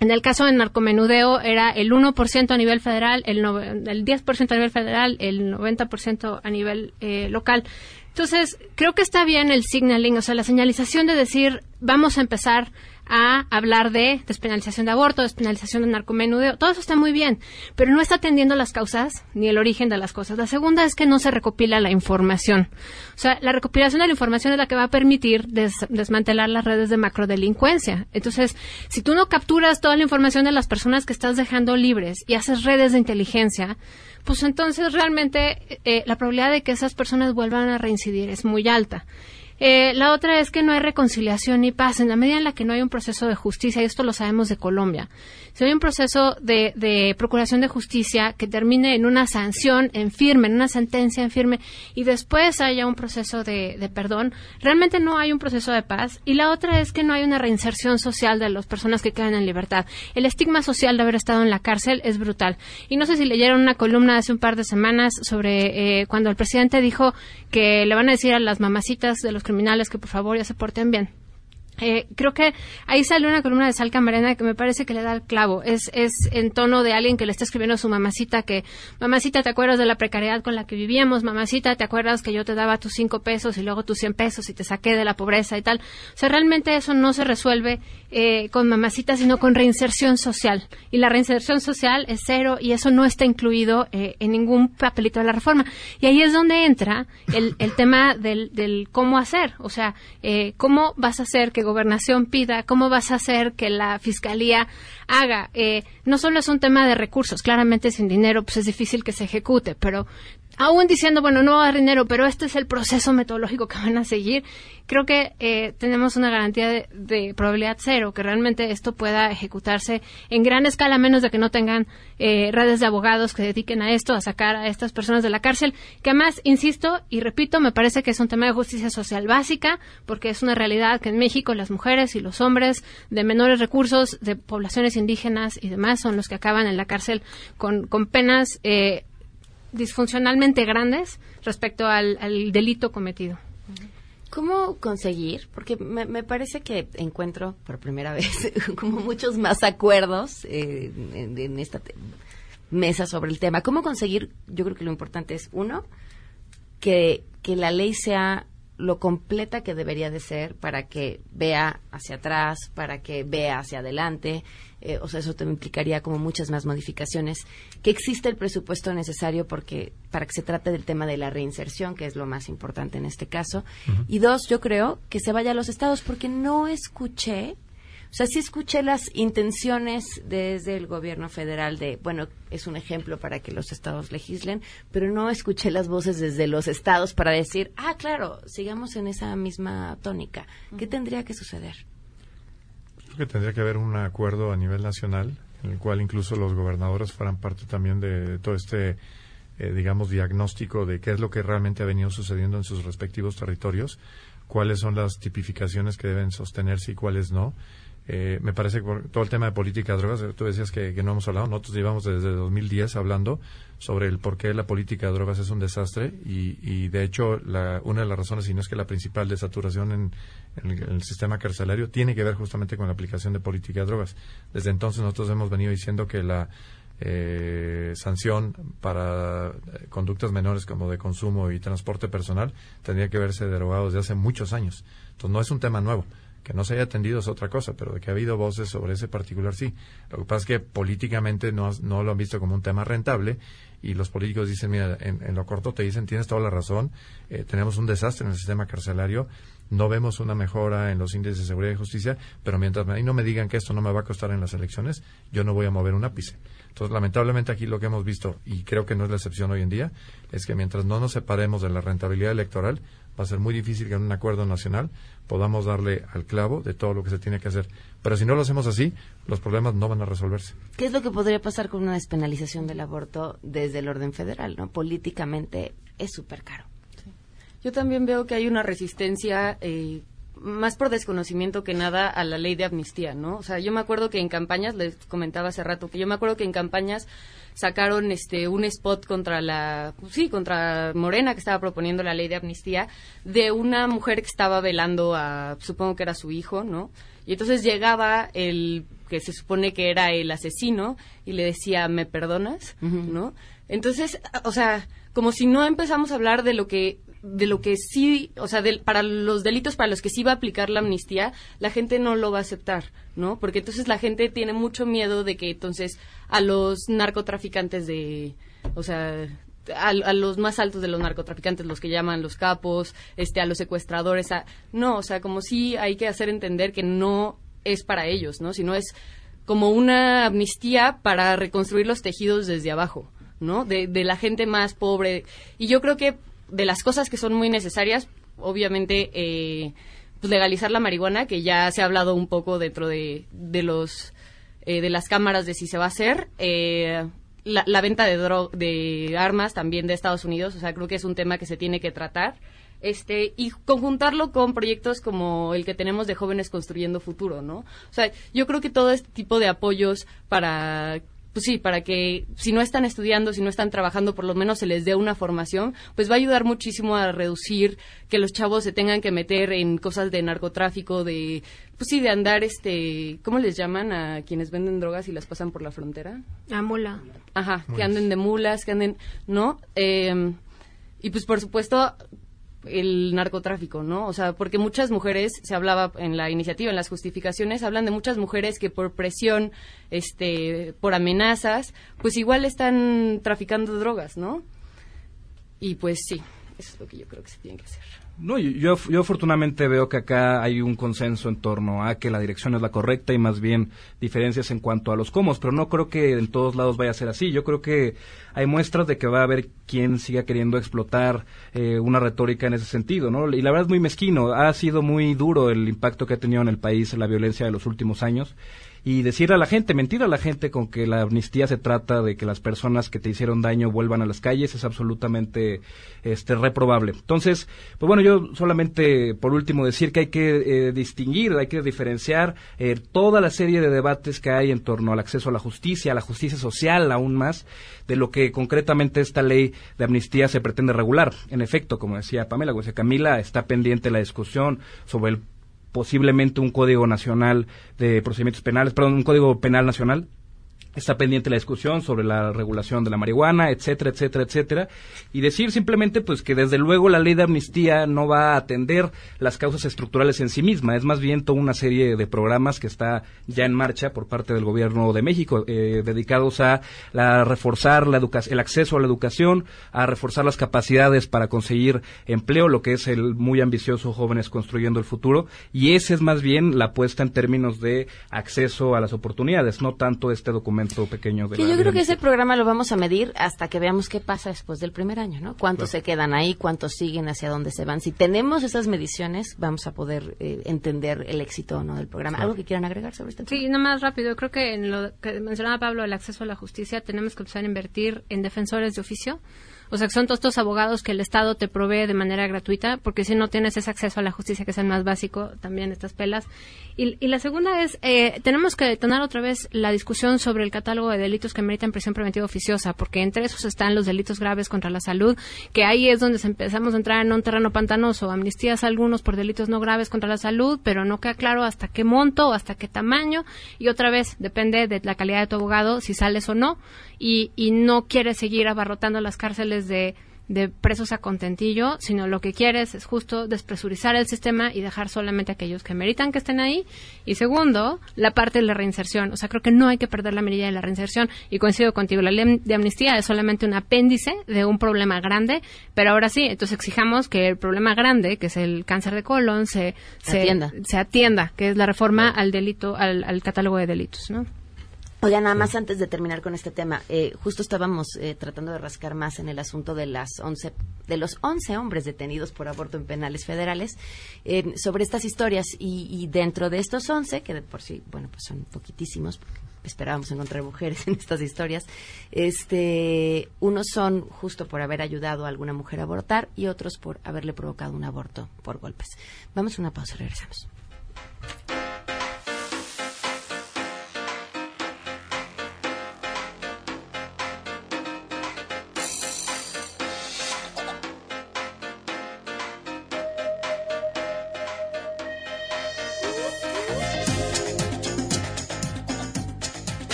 O: En el caso del narcomenudeo era el 1% a nivel federal, el, nove- el 10% a nivel federal, el 90% a nivel eh, local. Entonces, creo que está bien el signaling, o sea, la señalización de decir, vamos a empezar a hablar de despenalización de aborto, despenalización de narcomenudeo, todo eso está muy bien, pero no está atendiendo las causas ni el origen de las cosas. La segunda es que no se recopila la información. O sea, la recopilación de la información es la que va a permitir des- desmantelar las redes de macrodelincuencia. Entonces, si tú no capturas toda la información de las personas que estás dejando libres y haces redes de inteligencia, pues entonces realmente eh, la probabilidad de que esas personas vuelvan a reincidir es muy alta. Eh, la otra es que no hay reconciliación ni paz. En la medida en la que no hay un proceso de justicia, y esto lo sabemos de Colombia, si hay un proceso de, procuración de justicia que termine en una sanción en firme, en una sentencia en firme, y después haya un proceso de, de perdón, realmente no hay un proceso de paz. Y la otra es que no hay una reinserción social de las personas que quedan en libertad. El estigma social de haber estado en la cárcel es brutal. Y no sé si leyeron una columna hace un par de semanas sobre eh, cuando el presidente dijo que le van a decir a las mamacitas de los criminales que por favor ya se porten bien. Eh, creo que ahí sale una columna de Sal Camarena que me parece que le da el clavo. Es, es en tono de alguien que le está escribiendo a su mamacita que, mamacita, ¿te acuerdas de la precariedad con la que vivíamos? Mamacita, ¿te acuerdas que yo te daba tus cinco pesos y luego tus cien pesos y te saqué de la pobreza y tal? O sea, realmente eso no se resuelve eh, con mamacita, sino con reinserción social. Y la reinserción social es cero y eso no está incluido eh, en ningún papelito de la reforma. Y ahí es donde entra el, el tema del, del cómo hacer. O sea, eh, ¿cómo vas a hacer que gobernación pida, cómo vas a hacer que la fiscalía haga. Eh, no solo es un tema de recursos, claramente sin dinero pues es difícil que se ejecute, pero aún diciendo, bueno, no va a dar dinero, pero este es el proceso metodológico que van a seguir, creo que eh, tenemos una garantía de, probabilidad cero, que realmente esto pueda ejecutarse en gran escala, a menos de que no tengan eh, redes de abogados que dediquen a esto, a sacar a estas personas de la cárcel, que además, insisto y repito, me parece que es un tema de justicia social básica, porque es una realidad que en México las mujeres y los hombres de menores recursos, de poblaciones indígenas y demás, son los que acaban en la cárcel con, con penas eh, disfuncionalmente grandes respecto al, delito cometido.
B: ¿Cómo conseguir? Porque me, me, parece que encuentro por primera vez [LAUGHS] como muchos más acuerdos eh, en, en, esta mesa sobre el tema. ¿Cómo conseguir? Yo creo que lo importante es, uno, que, que la ley sea lo completa que debería de ser para que vea hacia atrás, para que vea hacia adelante. Eh, o sea, eso te implicaría como muchas más modificaciones. Que existe el presupuesto necesario porque para que se trate del tema de la reinserción, que es lo más importante en este caso. Uh -huh. Y dos, yo creo que se vaya a los estados porque no escuché o sea, sí escuché las intenciones desde el gobierno federal de, bueno, es un ejemplo para que los estados legislen, pero no escuché las voces desde los estados para decir, ah, claro, sigamos en esa misma tónica. ¿Qué tendría que suceder?
M: Que tendría que haber un acuerdo a nivel nacional en el cual incluso los gobernadores fueran parte también de todo este, eh, digamos, diagnóstico de qué es lo que realmente ha venido sucediendo en sus respectivos territorios, cuáles son las tipificaciones que deben sostenerse y cuáles no. Eh, me parece que por todo el tema de política de drogas, tú decías que, que, no hemos hablado, nosotros llevamos desde 2010 hablando sobre el por qué la política de drogas es un desastre y, y de hecho la, una de las razones, y no es que la principal de saturación en, en, el, en, el, sistema carcelario, tiene que ver justamente con la aplicación de política de drogas. Desde entonces nosotros hemos venido diciendo que la eh, sanción para eh, conductas menores como de consumo y transporte personal tendría que verse derogado desde hace muchos años. Entonces no es un tema nuevo que no se haya atendido es otra cosa, pero de que ha habido voces sobre ese particular sí. Lo que pasa es que políticamente no, no lo han visto como un tema rentable y los políticos dicen, mira, en, en lo corto te dicen, tienes toda la razón, eh, tenemos un desastre en el sistema carcelario, no vemos una mejora en los índices de seguridad y justicia, pero mientras ahí no me digan que esto no me va a costar en las elecciones, yo no voy a mover un ápice. Entonces, lamentablemente aquí lo que hemos visto, y creo que no es la excepción hoy en día, es que mientras no nos separemos de la rentabilidad electoral, va a ser muy difícil que en un acuerdo nacional podamos darle al clavo de todo lo que se tiene que hacer. Pero si no lo hacemos así, los problemas no van a resolverse.
B: ¿Qué es lo que podría pasar con una despenalización del aborto desde el orden federal? no Políticamente es súper caro.
E: Sí. Yo también veo que hay una resistencia eh, más por desconocimiento que nada a la ley de amnistía, ¿no? O sea, yo me acuerdo que en campañas, les comentaba hace rato, que yo me acuerdo que en campañas sacaron este un spot contra la sí contra Morena que estaba proponiendo la ley de amnistía de una mujer que estaba velando a supongo que era su hijo no y entonces llegaba el que se supone que era el asesino y le decía me perdonas uh -huh. no entonces o sea como si no empezamos a hablar de lo que de lo que sí, o sea, de, para los delitos para los que sí va a aplicar la amnistía, la gente no lo va a aceptar, ¿no? Porque entonces la gente tiene mucho miedo de que entonces a los narcotraficantes de, o sea, a, a, los más altos de los narcotraficantes, los que llaman los capos, este, a los secuestradores, a, no, o sea, como sí hay que hacer entender que no es para ellos, ¿no? Sino es como una amnistía para reconstruir los tejidos desde abajo, ¿no? De, de la gente más pobre. Y yo creo que de las cosas que son muy necesarias, obviamente, eh, pues legalizar la marihuana, que ya se ha hablado un poco dentro de, de los eh, de las cámaras de si se va a hacer. Eh, la, venta de, dro de armas también de Estados Unidos, o sea, creo que es un tema que se tiene que tratar. Este, y conjuntarlo con proyectos como el que tenemos de jóvenes construyendo futuro, ¿no? O sea, yo creo que todo este tipo de apoyos para pues sí, para que si no están estudiando, si no están trabajando, por lo menos se les dé una formación, pues va a ayudar muchísimo a reducir que los chavos se tengan que meter en cosas de narcotráfico, de, pues sí, de andar, este, ¿cómo les llaman a quienes venden drogas y las pasan por la frontera?
O: A mula.
E: Ajá, que anden de mulas, que anden, ¿no? Eh, y pues por supuesto, el narcotráfico, ¿no? O sea, porque muchas mujeres, se hablaba en la iniciativa, en las justificaciones, hablan de muchas mujeres que por presión, este, por amenazas, pues igual están traficando drogas, ¿no? Y pues sí, eso es lo que yo creo que se tiene que hacer.
N: No, yo, yo afortunadamente veo que acá hay un consenso en torno a que la dirección es la correcta y más bien diferencias en cuanto a los cómo, pero no creo que en todos lados vaya a ser así. Yo creo que hay muestras de que va a haber quien siga queriendo explotar eh, una retórica en ese sentido, ¿no? Y la verdad es muy mezquino. Ha sido muy duro el impacto que ha tenido en el país la violencia de los últimos años y decir a la gente, mentir a la gente con que la amnistía se trata de que las personas que te hicieron daño vuelvan a las calles es absolutamente este reprobable. Entonces, pues bueno, yo solamente por último decir que hay que eh, distinguir, hay que diferenciar eh, toda la serie de debates que hay en torno al acceso a la justicia, a la justicia social aún más, de lo que concretamente esta ley de amnistía se pretende regular. En efecto, como decía Pamela, como decía Camila, está pendiente la discusión sobre el posiblemente un código nacional de procedimientos penales, perdón, un código penal nacional está pendiente la discusión sobre la regulación de la marihuana, etcétera, etcétera, etcétera, y decir simplemente pues que desde luego la ley de amnistía no va a atender las causas estructurales en sí misma, es más bien toda una serie de programas que está ya en marcha por parte del gobierno de México, eh, dedicados a la, reforzar la el acceso a la educación, a reforzar las capacidades para conseguir empleo, lo que es el muy ambicioso Jóvenes Construyendo el Futuro, y ese es más bien la apuesta en términos de acceso a las oportunidades, no tanto este documento pequeño de
B: que yo creo que ese programa lo vamos a medir hasta que veamos qué pasa después del primer año, ¿no? Cuántos se quedan ahí, cuántos siguen, hacia dónde se van. Si tenemos esas mediciones, vamos a poder eh, entender el éxito o no del programa. ¿Algo que quieran agregar sobre este
O: tema? Sí, no más rápido. Creo que en lo que mencionaba Pablo, el acceso a la justicia, tenemos que empezar a invertir en defensores de oficio o sea, que son todos estos abogados que el Estado te provee de manera gratuita, porque si no tienes ese acceso a la justicia, que es el más básico, también estas pelas. Y, la segunda es, eh, tenemos que detonar otra vez la discusión sobre el catálogo de delitos que meritan prisión preventiva oficiosa, porque entre esos están los delitos graves contra la salud, que ahí es donde empezamos a entrar en un terreno pantanoso. Amnistías algunos por delitos no graves contra la salud, pero no queda claro hasta qué monto hasta qué tamaño. Y otra vez, depende de la calidad de tu abogado, si sales o no y, y no quiere seguir abarrotando las cárceles de, de presos a contentillo, sino lo que quieres es justo despresurizar el sistema y dejar solamente a aquellos que meritan que estén ahí. Y segundo, la parte de la reinserción. O sea, creo que no hay que perder la medida de la reinserción. Y coincido contigo, la ley de amnistía es solamente un apéndice de un problema grande, pero ahora sí, entonces exijamos que el problema grande, que es el cáncer de colon, se, se,
B: atienda.
O: se atienda, que es la reforma al delito, al, al catálogo de delitos, ¿no?
B: Oiga, nada más antes de terminar con este tema, eh, justo estábamos eh, tratando de rascar más en el asunto de las 11, de los 11 hombres detenidos por aborto en penales federales eh, sobre estas historias y, dentro de estos 11, que de por sí, bueno, pues son poquitísimos, esperábamos encontrar mujeres [LAUGHS] en estas historias, este, unos son justo por haber ayudado a alguna mujer a abortar y otros por haberle provocado un aborto por golpes. Vamos a una pausa, regresamos.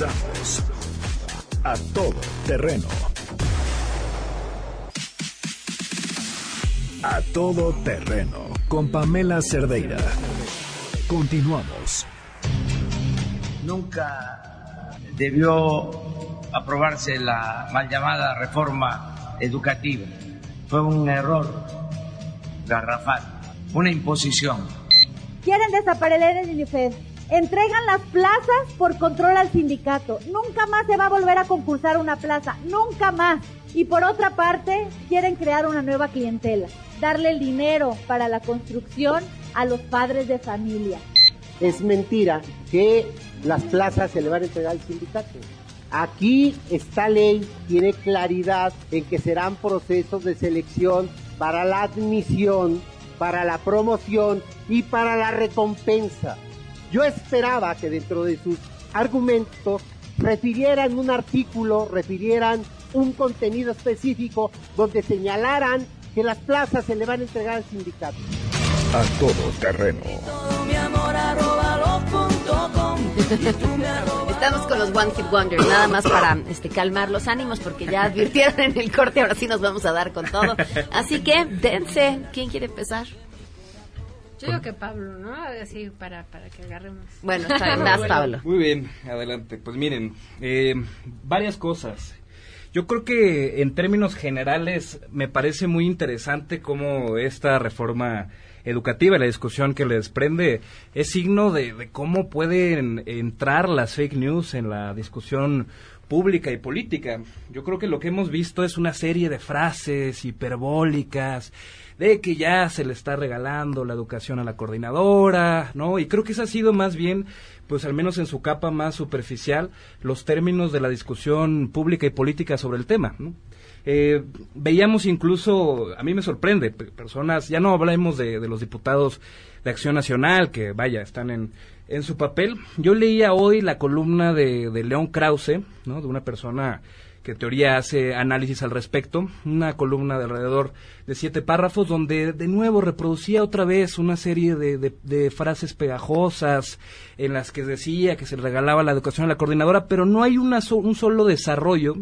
A: Regresamos a todo terreno. A todo terreno con Pamela Cerdeira. Continuamos.
C: Nunca debió aprobarse la mal llamada reforma educativa. Fue un error garrafal, una imposición.
P: Quieren desaparecer el UNICEF entregan las plazas por control al sindicato. Nunca más se va a volver a concursar una plaza, nunca más. Y por otra parte, quieren crear una nueva clientela, darle el dinero para la construcción a los padres de familia.
Q: Es mentira que las plazas se le van a entregar al sindicato. Aquí esta ley tiene claridad en que serán procesos de selección para la admisión, para la promoción y para la recompensa. Yo esperaba que dentro de sus argumentos refirieran un artículo, refirieran un contenido específico donde señalaran que las plazas se le van a entregar al sindicato.
A: A todo terreno.
B: Estamos con los One Hit Wonder, nada más para este, calmar los ánimos, porque ya advirtieron en el corte, ahora sí nos vamos a dar con todo. Así que, dense. ¿Quién quiere empezar?
O: Yo digo que Pablo, ¿no? Así para, para que agarremos.
B: Bueno, está bien, [LAUGHS] Pablo.
N: Muy bien, adelante. Pues miren, eh, varias cosas. Yo creo que en términos generales me parece muy interesante cómo esta reforma educativa, la discusión que le desprende, es signo de, de cómo pueden entrar las fake news en la discusión pública y política. Yo creo que lo que hemos visto es una serie de frases hiperbólicas de que ya se le está regalando la educación a la coordinadora, ¿no? Y creo que esa ha sido más bien, pues al menos en su capa más superficial, los términos de la discusión pública y política sobre el tema, ¿no? Eh, veíamos incluso, a mí me sorprende, pe- personas, ya no hablemos de, de los diputados de Acción Nacional, que vaya, están en, en su papel. Yo leía hoy la columna de, de León Krause, ¿no? de una persona que teoría hace análisis al respecto, una columna de alrededor de siete párrafos donde de nuevo reproducía otra vez una serie de, de- de frases pegajosas en las que decía que se regalaba la educación a la coordinadora, pero no hay una so- un solo desarrollo,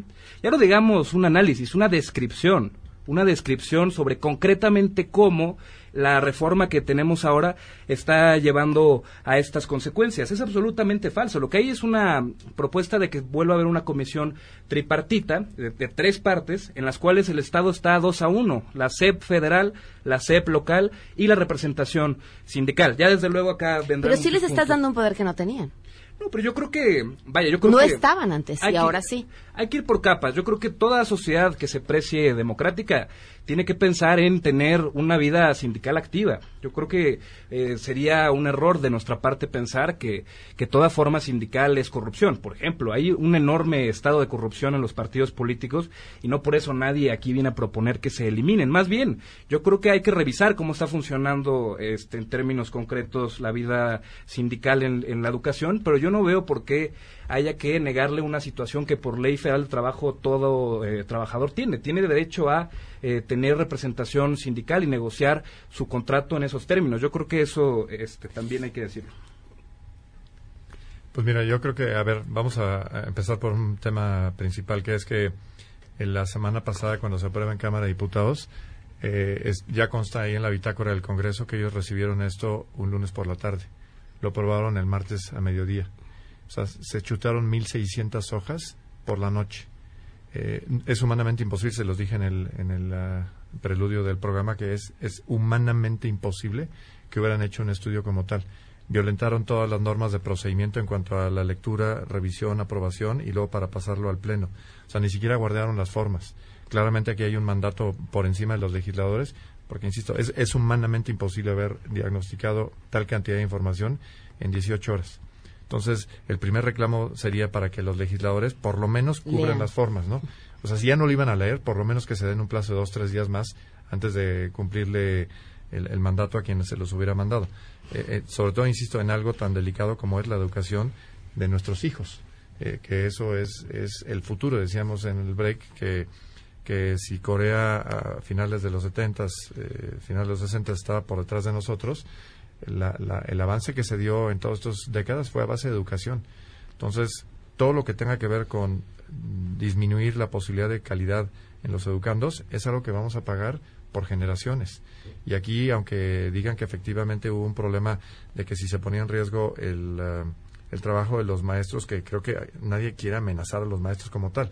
N: ya no digamos un análisis, una descripción, una descripción sobre concretamente cómo la reforma que tenemos ahora está llevando a estas consecuencias. Es absolutamente falso. Lo que hay es una propuesta de que vuelva a haber una comisión tripartita de, de tres partes en las cuales el Estado está dos a uno, la SEP federal, la SEP local y la representación sindical. Ya desde luego acá vendrán
B: Pero sí les estás
N: puntos.
B: dando un poder que no tenían.
N: No, pero yo creo que, vaya, yo creo
B: No
N: que
B: estaban antes y ahora sí.
N: Hay que ir por capas. Yo creo que toda sociedad que se precie democrática tiene que pensar en tener una vida sindical activa. Yo creo que eh, sería un error de nuestra parte pensar que, que toda forma sindical es corrupción. Por ejemplo, hay un enorme estado de corrupción en los partidos políticos y no por eso nadie aquí viene a proponer que se eliminen. Más bien, yo creo que hay que revisar cómo está funcionando este, en términos concretos la vida sindical en, en la educación, pero yo no veo por qué haya que negarle una situación que por ley federal de trabajo todo eh, trabajador tiene. Tiene derecho a eh, tener representación sindical y negociar su contrato en esos términos. Yo creo que eso este, también hay que decirlo.
M: Pues mira, yo creo que, a ver, vamos a, empezar por un tema principal, que es que en la semana pasada, cuando se aprueba en Cámara de Diputados, eh, es- ya consta ahí en la bitácora del Congreso que ellos recibieron esto un lunes por la tarde. Lo aprobaron el martes a mediodía. O sea, se chutaron 1.600 hojas por la noche. Eh, es humanamente imposible, se los dije en el, en el ah, preludio del programa, que es, es humanamente imposible que hubieran hecho un estudio como tal. Violentaron todas las normas de procedimiento en cuanto a la lectura, revisión, aprobación y luego para pasarlo al Pleno. O sea, ni siquiera guardaron las formas. Claramente aquí hay un mandato por encima de los legisladores, porque, insisto, es, es humanamente imposible haber diagnosticado tal cantidad de información en 18 horas. Entonces, el primer reclamo sería para que los legisladores por lo menos cubran
R: Lean.
M: las formas, ¿no? O sea, si ya no lo iban a leer, por lo menos que se den un plazo de dos, tres días más antes de cumplirle el, el mandato a quienes se los hubiera mandado. Eh, eh, sobre todo, insisto, en algo tan delicado como es la educación de nuestros hijos, eh, que eso es, es el futuro. Decíamos en el break que, que si Corea a finales de los 70, eh, finales de los 60 estaba por detrás de nosotros, la- la- el avance que se dio en todas estas décadas fue a base de educación. Entonces, todo lo que tenga que ver con disminuir la posibilidad de calidad en los educandos es algo que vamos a pagar por generaciones. Y aquí, aunque digan que efectivamente hubo un problema de que si se ponía en riesgo el, eh, el trabajo de los maestros, que creo que nadie quiere amenazar a los maestros como tal,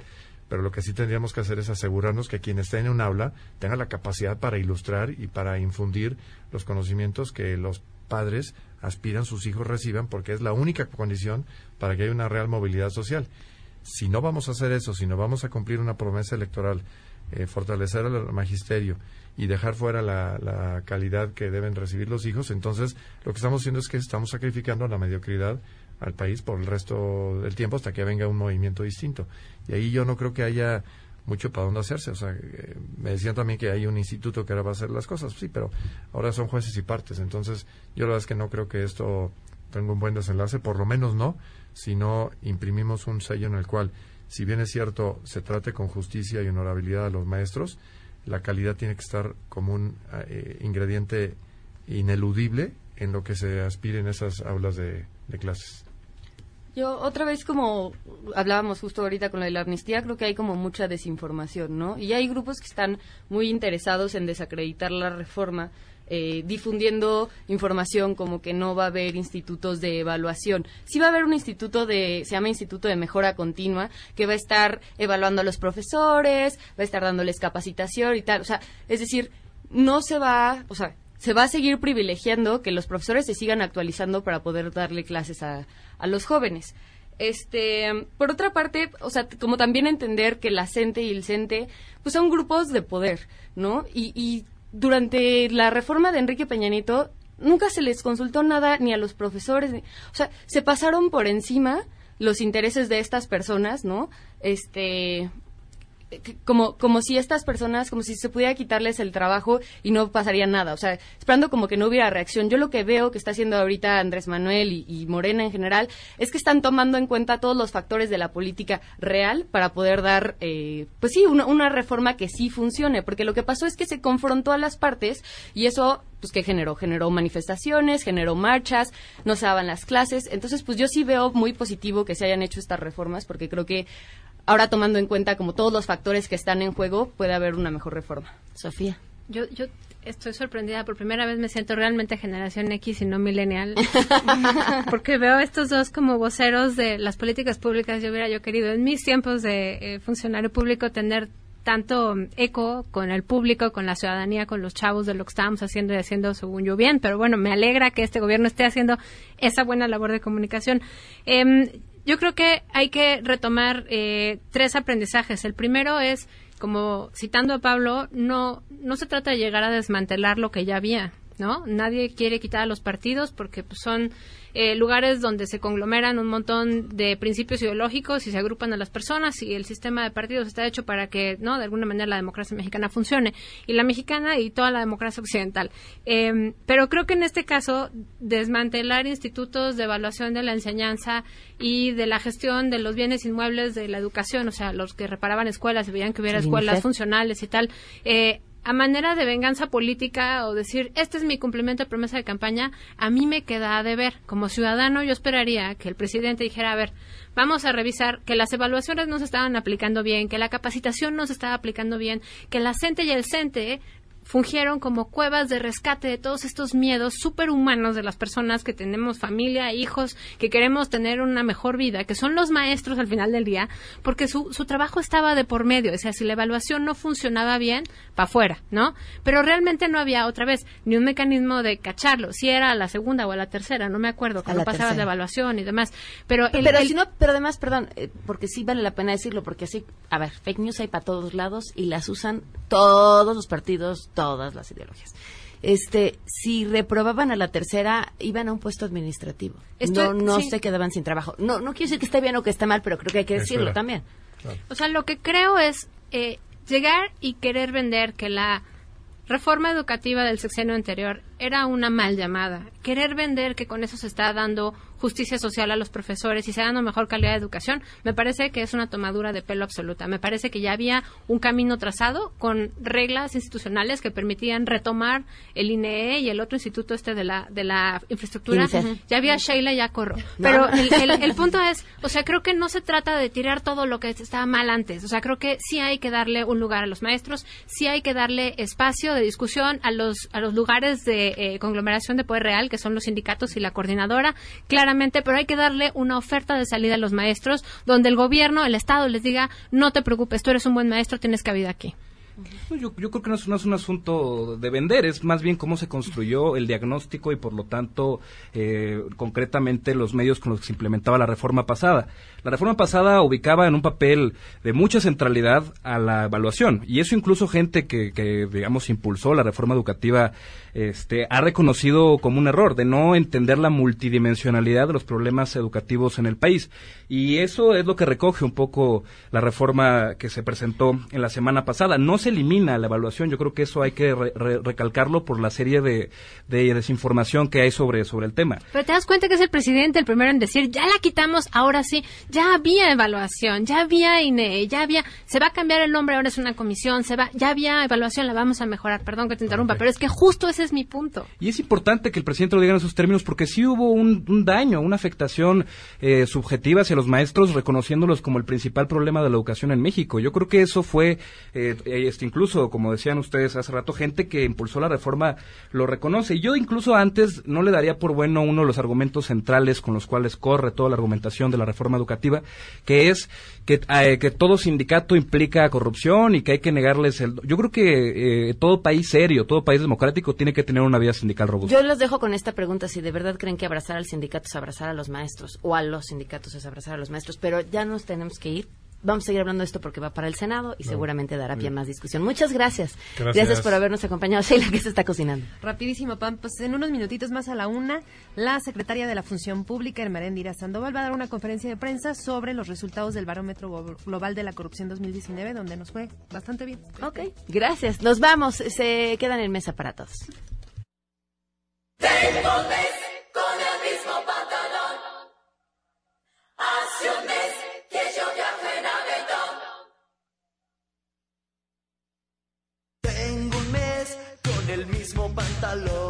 M: pero lo que sí tendríamos que hacer es asegurarnos que quien esté en un aula tenga la capacidad para ilustrar y para infundir los conocimientos que los padres aspiran sus hijos reciban, porque es la única condición para que haya una real movilidad social. si no vamos a hacer eso, si no vamos a cumplir una promesa electoral, eh, fortalecer al magisterio y dejar fuera la, la, calidad que deben recibir los hijos, entonces lo que estamos haciendo es que estamos sacrificando la mediocridad al país por el resto del tiempo hasta que venga un movimiento distinto. Y ahí yo no creo que haya mucho para dónde hacerse. O sea, eh, me decían también que hay un instituto que ahora va a hacer las cosas, sí, pero ahora son jueces y partes. Entonces, yo la verdad es que no creo que esto tenga un buen desenlace, por lo menos no, si no imprimimos un sello en el cual, si bien es cierto, se trate con justicia y honorabilidad a los maestros, la calidad tiene que estar como un eh, ingrediente ineludible en lo que se aspire en esas aulas de clases.
E: Yo otra vez como hablábamos justo ahorita con la de la amnistía, creo que hay como mucha desinformación, ¿no? Y hay grupos que están muy interesados en desacreditar la reforma, eh, difundiendo información como que no va a haber institutos de evaluación. Sí va a haber un instituto de, se llama Instituto de Mejora Continua, que va a estar evaluando a los profesores, va a estar dándoles capacitación y tal. O sea, es decir, no se va, o sea, se va a seguir privilegiando que los profesores se sigan actualizando para poder darle clases a, a los jóvenes. Este, por otra parte, o sea, como también entender que la CENTE y el CENTE, pues son grupos de poder, ¿no? Y, y durante la reforma de Enrique Peñanito, nunca se les consultó nada ni a los profesores, o sea, se pasaron por encima los intereses de estas personas, ¿no? Este, como, como si estas personas, como si se pudiera quitarles el trabajo y no pasaría nada. O sea, esperando como que no hubiera reacción. Yo lo que veo que está haciendo ahorita Andrés Manuel y, Morena en general es que están tomando en cuenta todos los factores de la política real para poder dar, eh, pues sí, una, una reforma que sí funcione. Porque lo que pasó es que se confrontó a las partes y eso pues que generó, generó manifestaciones, generó marchas, no se daban las clases. Entonces, pues yo sí veo muy positivo que se hayan hecho estas reformas porque creo que ahora tomando en cuenta como todos los factores que están en juego, puede haber una mejor reforma. Sofía.
O: Yo, yo estoy sorprendida. Por primera vez me siento realmente generación X y no millennial. [LAUGHS] porque veo estos dos como voceros de las políticas públicas. Yo hubiera yo querido en mis tiempos de eh, funcionario público tener tanto eco con el público, con la ciudadanía, con los chavos de lo que estábamos haciendo y haciendo según yo bien. Pero bueno, me alegra que este gobierno esté haciendo esa buena labor de comunicación. Eh, yo creo que hay que retomar eh, tres aprendizajes. El primero es, como citando a Pablo, no, no se trata de llegar a desmantelar lo que ya había, ¿no? Nadie quiere quitar a los partidos porque pues, son eh, lugares donde se conglomeran un montón de principios ideológicos y se agrupan a las personas y el sistema de partidos está hecho para que, ¿no? De alguna manera la democracia mexicana funcione y la mexicana y toda la democracia occidental. Em, pero creo que en este caso desmantelar institutos de evaluación de la enseñanza y de la gestión de los bienes inmuebles de la educación, o sea, los que reparaban escuelas y veían que hubiera escuelas funcionales y tal, eh, a manera de venganza política o decir, este es mi cumplimiento de promesa de campaña, a mí me queda de ver. Como ciudadano, yo esperaría que el presidente dijera, a ver, vamos a revisar que las evaluaciones no se estaban aplicando bien, que la capacitación no se estaba aplicando bien, que la CENTE y el CENTE fungieron como cuevas de rescate de todos estos miedos superhumanos de las personas que tenemos familia, hijos, que queremos tener una mejor vida, que son los maestros al final del día, porque su, su trabajo estaba de por medio. O sea, si la evaluación no funcionaba bien, para afuera, ¿no? Pero realmente no había otra vez ni un mecanismo de cacharlo. Si era a la segunda o a la tercera, no me acuerdo, cuando pasaba la evaluación y demás. Pero,
B: pero si no, pero además, perdón, eh, porque sí vale la pena decirlo, porque así, a ver, fake news hay para todos lados y las usan todos los partidos todas las ideologías. Este, si reprobaban a la tercera, iban a un puesto administrativo. no no se quedaban sin trabajo. No, no quiero decir que esté bien o que esté mal, pero creo que hay que decirlo también.
O: O sea, lo que creo es eh, llegar y querer vender que la reforma educativa del sexenio anterior era una mal llamada. Querer vender que con eso se está dando justicia social a los profesores y se dando mejor calidad de educación, me parece que es una tomadura de pelo absoluta. Me parece que ya había un camino trazado con reglas institucionales que permitían retomar el INEE y el otro instituto este de la, de la infraestructura. Ya había Sheila y ya corro. Pero el, el, punto es, o sea, creo que no se trata de tirar todo lo que estaba mal antes. O sea, creo que sí hay que darle un lugar a los maestros, sí hay que darle espacio de discusión a los, a los lugares de eh, conglomeración de poder real, que son los sindicatos y la coordinadora, claramente, pero hay que darle una oferta de salida a los maestros, donde el gobierno, el Estado les diga, no te preocupes, tú eres un buen maestro, tienes cabida aquí.
N: Yo, yo creo que no es, no es un asunto de vender, es más bien cómo se construyó el diagnóstico y por lo tanto eh, concretamente los medios con los que se implementaba la reforma pasada. La reforma pasada ubicaba en un papel de mucha centralidad a la evaluación y eso incluso gente que, que digamos impulsó la reforma educativa este, ha reconocido como un error de no entender la multidimensionalidad de los problemas educativos en el país. Y eso es lo que recoge un poco la reforma que se presentó en la semana pasada. No se elimina la evaluación, yo creo que eso hay que recalcarlo por la serie de, de, desinformación que hay sobre, sobre el tema.
O: Pero te das cuenta que es el presidente el primero en decir, ya la quitamos, ahora sí, ya había evaluación, ya había INE, ya había, se va a cambiar el nombre, ahora es una comisión, se va, ya había evaluación, la vamos a mejorar. Perdón que te interrumpa, pero es que justo ese mi punto.
N: Y es importante que el presidente lo diga en esos términos porque sí hubo un, daño, una afectación eh, subjetiva hacia los maestros, reconociéndolos como el principal problema de la educación en México. Yo creo que eso fue, eh, este, incluso, como decían ustedes hace rato, gente que impulsó la reforma lo reconoce. Y yo incluso antes no le daría por bueno uno de los argumentos centrales con los cuales corre toda la argumentación de la reforma educativa, que es que, eh, que todo sindicato implica corrupción y que hay que negarles el... Yo creo que todo país serio, todo país democrático tiene que tener una vía sindical robusta.
B: Yo los dejo con esta pregunta, si de verdad creen que abrazar al sindicato es abrazar a los maestros o a los sindicatos es abrazar a los maestros, pero ya nos tenemos que ir. Vamos a seguir hablando de esto porque va para el Senado y seguramente dará pie a más discusión. Muchas gracias. gracias. por habernos acompañado. Sheila, ¿qué se está cocinando?
H: Rapidísimo, Pam. Pues en unos minutitos más a la una, la secretaria de la Función Pública, Hermerendira Sandoval, va a dar una conferencia de prensa sobre los resultados del Barómetro Global de la Corrupción 2019, donde nos fue bastante bien.
B: Ok, gracias. Nos vamos. Se quedan en mesa para todos.
R: Pantalón.